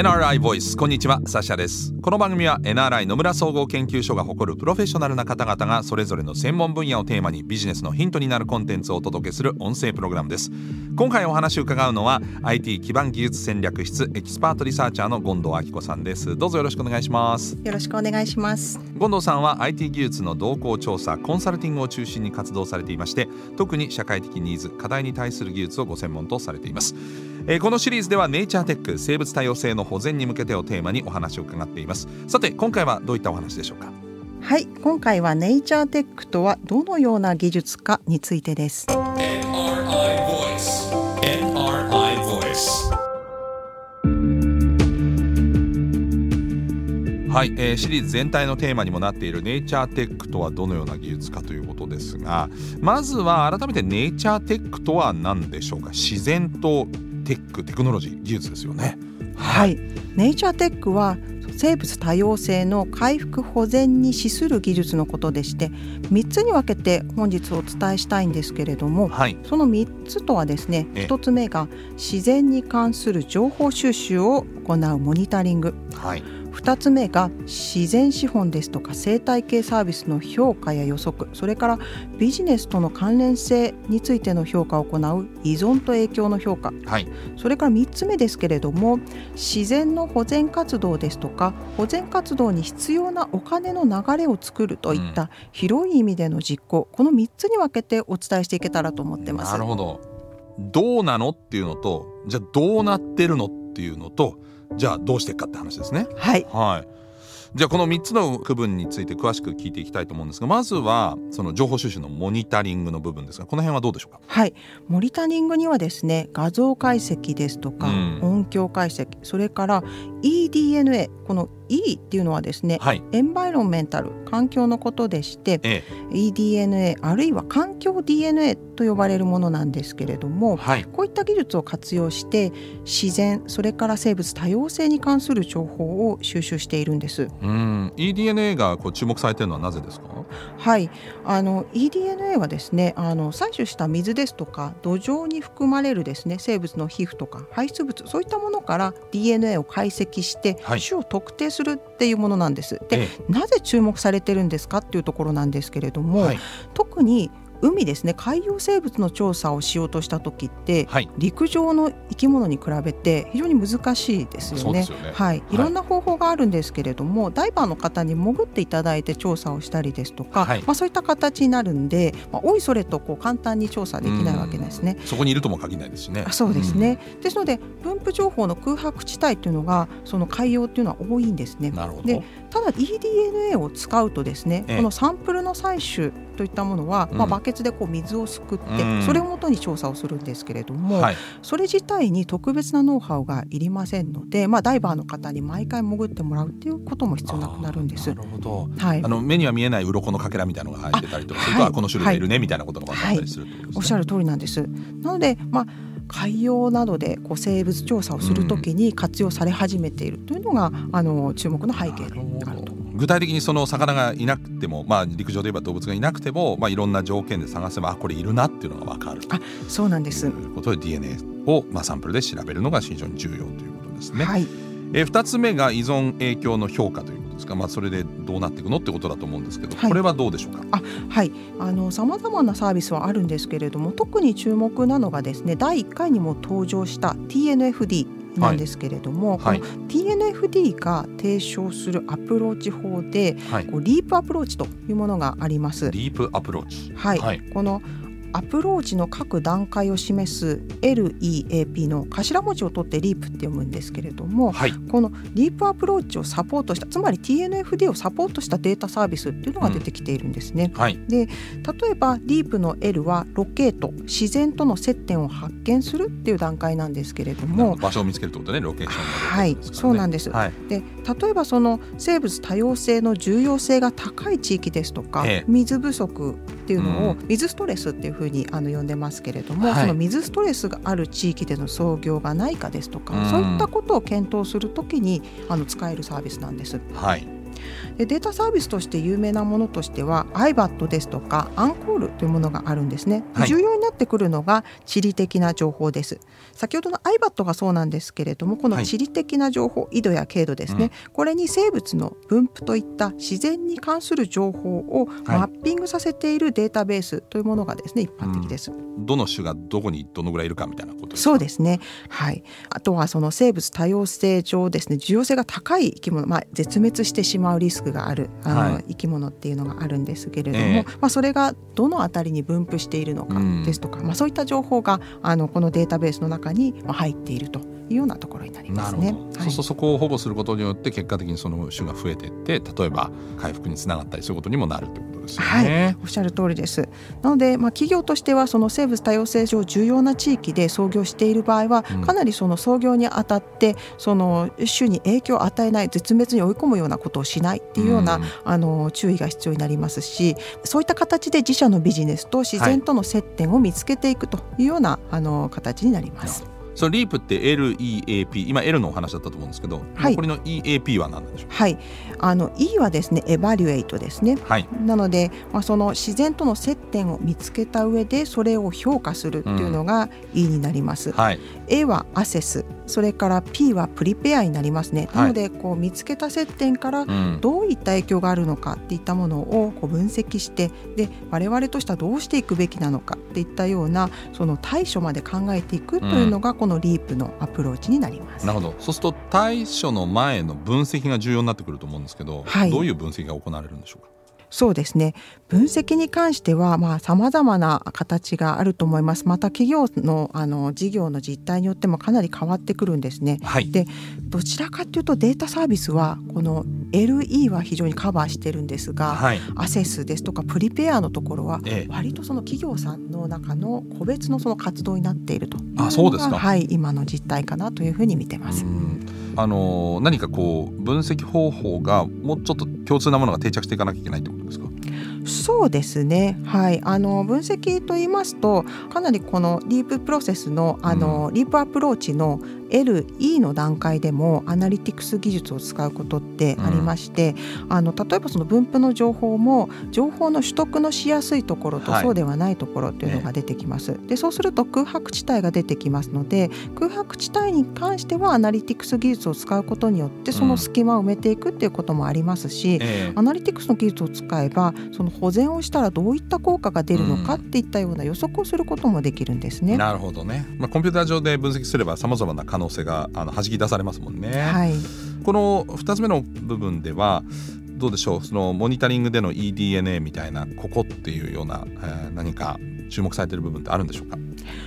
NRI ボイスこんにちはサシャです。この番組は NRI 野村総合研究所が誇るプロフェッショナルな方々がそれぞれの専門分野をテーマにビジネスのヒントになるコンテンツをお届けする音声プログラムです。今回お話を伺うのは IT 基盤技術戦略室エキスパートリサーチャーの権藤亜希子さんです。どうぞよろしくお願いします。よろしくお願いします。権藤さんは IT 技術の動向調査コンサルティングを中心に活動されていまして特に社会的ニーズ課題に対する技術をご専門とされていますえー、このシリーズではネイチャーテック生物多様性の保全に向けてをテーマにお話を伺っています。さて今回はどういったお話でしょうか？はい今回はネイチャーテックとはどのような技術かについてです。NRI Voice NRI Voice はい、えー、シリーズ全体のテーマにもなっているネイチャーテックとはどのような技術かということですがまずは改めてネイチャーテックとは何でしょうか？自然とテックテクノロジー技術ですよね。はい、ネイチャーテックは生物多様性の回復保全に資する技術のことでして3つに分けて本日お伝えしたいんですけれども、はい、その3つとはですね1つ目が自然に関する情報収集を行うモニタリング、はい2つ目が自然資本ですとか生態系サービスの評価や予測。それからビジネスとの関連性についての評価を行う依存と影響の評価、はい、それから3つ目ですけれども自然の保全活動ですとか保全活動に必要なお金の流れを作るといった広い意味での実行、うん、この3つに分けてお伝えしていけたらと思ってます。なるほど。どうなのっていうのとじゃあどうなってるのっていうのとじゃあどうしていくかって話ですね。はい、はい。じゃあこの3つの区分について詳しく聞いていきたいと思うんですがまずはその情報収集のモニタリングの部分ですがこの辺はどうでしょうか？はい。モニタリングにはですね画像解析ですとか、うん、音響解析それから eDNA この E っていうのはですね、はい、エンバイロンメンタル環境のことでして、ええ、eDNA あるいは環境 DNA と呼ばれるものなんですけれども、はい、こういった技術を活用して自然それから生物多様性に関する情報を収集しているんです。うん。eDNA がこう注目されているのはなぜですか？はい。あの eDNA はですねあの採取した水ですとか土壌に含まれるですね生物の皮膚とか排出物そういったものから DNA を解析して、種を特定するっていうものなんです。で、なぜ注目されてるんですかっていうところなんですけれども、はい、特に海ですね海洋生物の調査をしようとした時って、はい、陸上の生き物に比べて非常に難しいですよね。よねはい、いろんな方法があるんですけれども、はい、ダイバーの方に潜っていただいて調査をしたりですとか、はい、まあ、そういった形になるんで、まあ、おいそれとこう簡単に調査できないわけですね。そこにいるとも限らないですしね。そうですね。ですので分布情報の空白地帯というのがその海洋というのは多いんですね。なるほどでただ eDNA を使うとですね、ええ、このサンプルの採取といったものは、うん、まあ、バケツでこう水をすくって、うん、それをもとに調査をするんですけれども、はい、それ自体に特別なノウハウがいりませんので、まあ、ダイバーの方に毎回潜ってもらうっていうことも必要なくなるんです。なるほど、はい、あの目には見えない鱗のかけらみたいなのが生えてたりとかすると、はい、この種類がい。るね、みたいなことが分かったりする、ね、おっしゃる通りなんです。なので、まあ海洋などでこう生物調査をするときに活用され始めているというのが、あの注目の背景であると。具体的にその魚がいなくても、まあ、陸上で言えば動物がいなくても、まあ、いろんな条件で探せばあこれいるなっていうのが分かる。あそうなんです。ということで DNA を、まあ、サンプルで調べるのが非常に重要ということですね。はい、え2つ目が依存影響の評価ということですか、まあ、それでどうなっていくのってことだと思うんですけど、はい、これはどうでしょうか？あはい。さまざまなサービスはあるんですけれども特に注目なのがですね第1回にも登場した TNFD なんですけれども、はい、TNFD が提唱するアプローチ法で、はい、 LEAP アプローチというものがあります。リープアプローチ、はい、はい、このアプローチの各段階を示す LEAP の頭文字を取って LEAP って読むんですけれども、はい、この LEAP アプローチをサポートしたつまり TNFD をサポートしたデータサービスっていうのが出てきているんですね。うんはい、で例えばリープの L はロケート自然との接点を発見するっていう段階なんですけれども場所を見つけるってことねロケーション、ね、はいそうなんです。はい、で例えばその生物多様性の重要性が高い地域ですとか、ええ、水不足っていうのを、水ストレスっていうふうにあの呼んでますけれども、はい、その水ストレスがある地域での操業がないかですとか、そういったことを検討するときにあの使えるサービスなんです。はい。でデータサービスとして有名なものとしては iBAT ですとかアンコールというものがあるんですね、はい、重要になってくるのが地理的な情報です。先ほどの iBAT がそうなんですけれどもこの地理的な情報、はい、緯度や経度ですね、うん、これに生物の分布といった自然に関する情報をマッピングさせているデータベースというものがですね一般的です、うん、どの種がどこにどのぐらいいるかみたいなことそうですね。はい。あとはその生物多様性上ですね重要性が高い生き物まあ絶滅してしまうリスクがあるあの、はい、生き物っていうのがあるんですけれども、えー、まあそれがどの辺りに分布しているのかですとか、うん、まあそういった情報があのこのデータベースの中に入っているというようなところになりますね。はい、そうするとそこを保護することによって結果的にその種が増えていって例えば回復につながったりそういうことにもなるというですよね。はい、おっしゃる通りです。なので、まあ、企業としてはその生物多様性上重要な地域で操業している場合は、かなりその操業にあたってその種に影響を与えない絶滅に追い込むようなことをしないっていうような、うん、あの注意が必要になりますしそういった形で自社のビジネスと自然との接点を見つけていくというような、あの形になります。その LEAP って LEAP 今 L のお話だったと思うんですけど、はい、残りの EAP は何なんでしょう？はい。あの E はですね evaluate ですね、はい、なので、まあ、その自然との接点を見つけた上でそれを評価するっていうのが E になります、うんはい、A は assess それから P は prepare になりますね。なのでこう見つけた接点からどういった影響があるのかっていったものをこう分析してで我々としてはどうしていくべきなのかっていったようなその対処まで考えていくというのがこの LEAP のアプローチになります。なるほど。そうすると対処の前の分析が重要になってくると思うんですけど、はい、どういう分析が行われるんでしょうか？そうですね。分析に関してはさまざ、まな形があると思います。また企業のあの事業の実態によってもかなり変わってくるんですね。はい、でどちらかというとデータサービスはこの LE は非常にカバーしてるんですが、はい、アセスですとかプリペアのところは割とその企業さんの中の個別のその活動になっていると。いうのがはい、今の実態かなというふうに見てます。あの何かこう分析方法がもうちょっと共通なものが定着していかなきゃいけないってことですか？そうですね、はい、あの分析と言いますとかなりこの LEAP プロセスのあの、うん、 LEAP アプローチの LE の段階でも analytics 技術を使うことってありまして、うん、あの例えばその分布の情報も情報の取得のしやすいところとそうではないところっていうのが出てきます。はい、でそうすると空白地帯が出てきますので空白地帯に関しては analytics 技術を使うことによってその隙間を埋めていくっていうこともありますし、うん、アナリティクスの技術を使えばその保全をしたらどういった効果が出るのかっていったような予測をすることもできるんですね。なるほどね、まあ、コンピューター上で分析すればさまざまな可能性があの弾き出されますもんね。はい、この2つ目の部分ではどうでしょう？そのモニタリングでの eDNA みたいなここっていうような、えー、何か注目されている部分ってあるんでしょうか？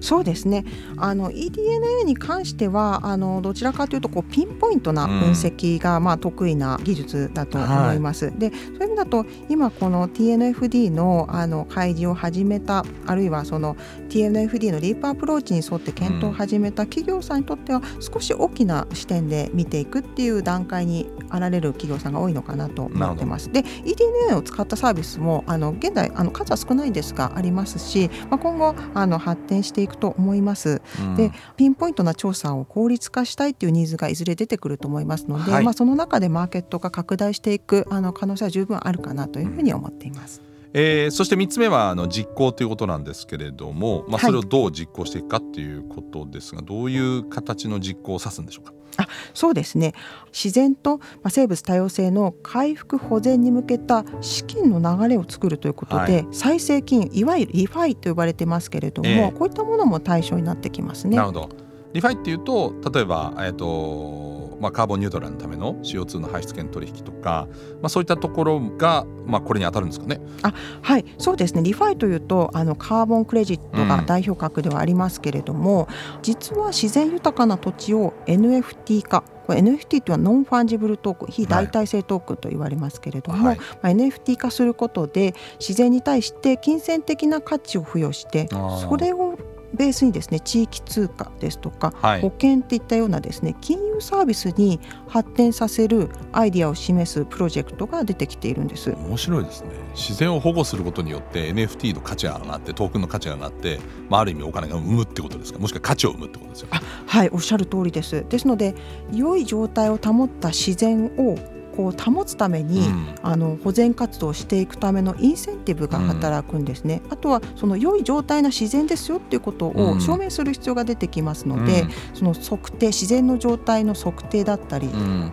そうですね。あの eDNA に関してはあのどちらかというとこうピンポイントな分析が、うん、まあ、得意な技術だと思います。はい、でそういう意味だと今この TNFD のあの開示を始めたあるいはその TNFD のリープアプローチに沿って検討を始めた企業さんにとっては少し大きな視点で見ていくっていう段階にあられる企業さんが多いのかなと思ってます。で eDNA を使ったサービスもあの現在あの数は少ないんですがありますし、まあ、今後あの発展していくと思います。うん、でピンポイントな調査を効率化したいっていうニーズがいずれ出てくると思いますので、はい、まあ、その中でマーケットが拡大していくあの可能性は十分あるかなというふうに思っています。えー、そして3つ目はあの実行ということなんですけれども、まあ、それをどう実行していくかっていうことですが、はい、どういう形の実行を指すんでしょうか？あそうですね。自然と生物多様性の回復保全に向けた資金の流れを作るということで、はい、再生金融いわゆる ReFi と呼ばれてますけれども、えー、こういったものも対象になってきますね。なるほど。 ReFi っていうと例えば、えーとまあ、カーボンニュートラルのための CO2 の排出権取引とか、まあ、そういったところが、まあ、これに当たるんですかね。あはい。そうですね。 ReFi というとあのカーボンクレジットが代表格ではありますけれども、うん、実は自然豊かな土地を NFT 化これ NFT というのは non-fungible token 非代替性トークンと言われますけれども、はい、まあ、NFT 化することで自然に対して金銭的な価値を付与してそれをベースにですね地域通貨ですとか、はい、保険っていったようなですね金融サービスに発展させるアイディアを示すプロジェクトが出てきているんです。面白いですね。自然を保護することによって NFT の価値が上がってトークンの価値が上がって、まあ、ある意味お金が生むってことですか？もしくは価値を生むってことですよはいおっしゃる通りです。ですので良い状態を保った自然をこう保つために、うん、あの保全活動をしていくためのインセンティブが働くんですね、うん、あとはその良い状態な自然ですよっていうことを証明する必要が出てきますので、うん、その測定自然の状態の測定だったり、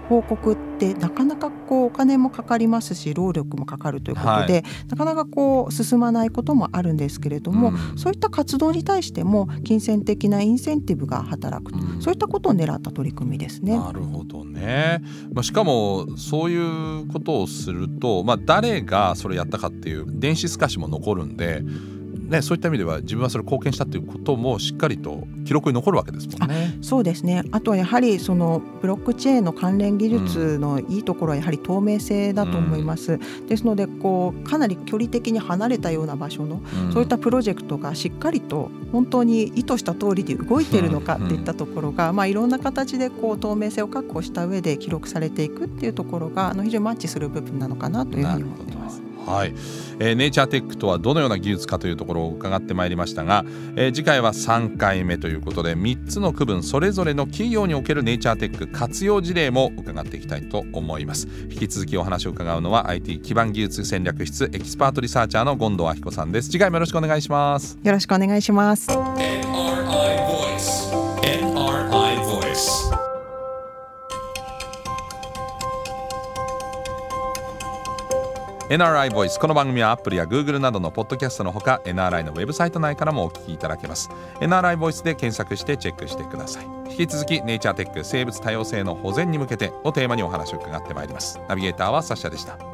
報告ってなかなかこうお金もかかりますし労力もかかるということで、はい、なかなかこう進まないこともあるんですけれども、そういった活動に対しても金銭的なインセンティブが働くと、そういったことを狙った取り組みですね。なるほどね、まあ、しかもそういうことをすると、まあ、誰がそれやったかっていう電子透かしも残るんでね、そういった意味では自分はそれ貢献したということもしっかりと記録に残るわけですもんね。そうですねあとはやはりそのブロックチェーンの関連技術のいいところはやはり透明性だと思います。うん、ですのでこうかなり距離的に離れたような場所の、うん、そういったプロジェクトがしっかりと本当に意図した通りで動いているのかっていったところが、うん、まあ、いろんな形でこう透明性を確保した上で記録されていくっていうところがあの非常にマッチする部分なのかなというふうに思ってます。はい、えー、ネイチャーテックとはどのような技術かというところを伺ってまいりましたが、えー、次回は3回目ということで3つの区分それぞれの企業におけるネイチャーテック活用事例も伺っていきたいと思います。引き続きお話を伺うのは IT 基盤技術戦略室エキスパートリサーチャーの権藤亜希子さんです。次回もよろしくお願いします。よろしくお願いします。NRI ボイスこの番組は Apple や Google などのポッドキャストのほか NRI のウェブサイト内からもお聞きいただけます。NRI ボイスで検索してチェックしてください。引き続きネイチャーテック生物多様性の保全に向けてをテーマにお話を伺ってまいります。ナビゲーターはサッシャでした。